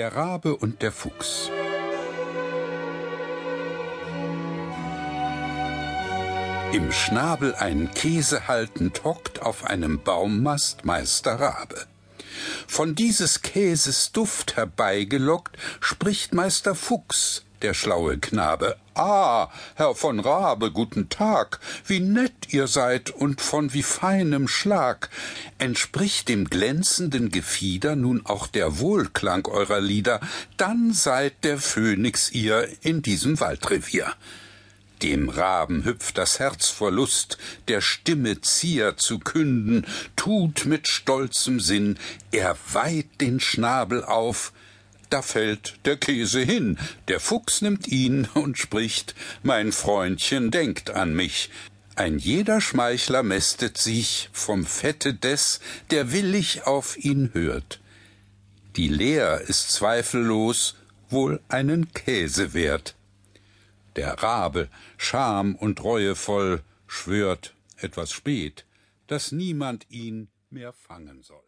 Der Rabe und der Fuchs Im Schnabel einen Käse haltend hockt auf einem Baummast Meister Rabe. Von dieses Käses Duft herbeigelockt, spricht Meister Fuchs, der schlaue Knabe. Ah, Herr von Rabe, guten Tag, wie nett ihr seid und von wie feinem Schlag. Entspricht dem glänzenden Gefieder nun auch der Wohlklang eurer Lieder, dann seid der Phönix ihr in diesem Waldrevier. Dem Raben hüpft das Herz vor Lust, der Stimme Zier zu künden, tut mit stolzem Sinn, er weiht den Schnabel auf, da fällt der Käse hin, der Fuchs nimmt ihn und spricht, mein Freundchen denkt an mich, ein jeder Schmeichler mästet sich vom Fette des, der willig auf ihn hört. Die Leer ist zweifellos wohl einen Käse wert. Der Rabe, scham und reuevoll, schwört etwas spät, dass niemand ihn mehr fangen soll.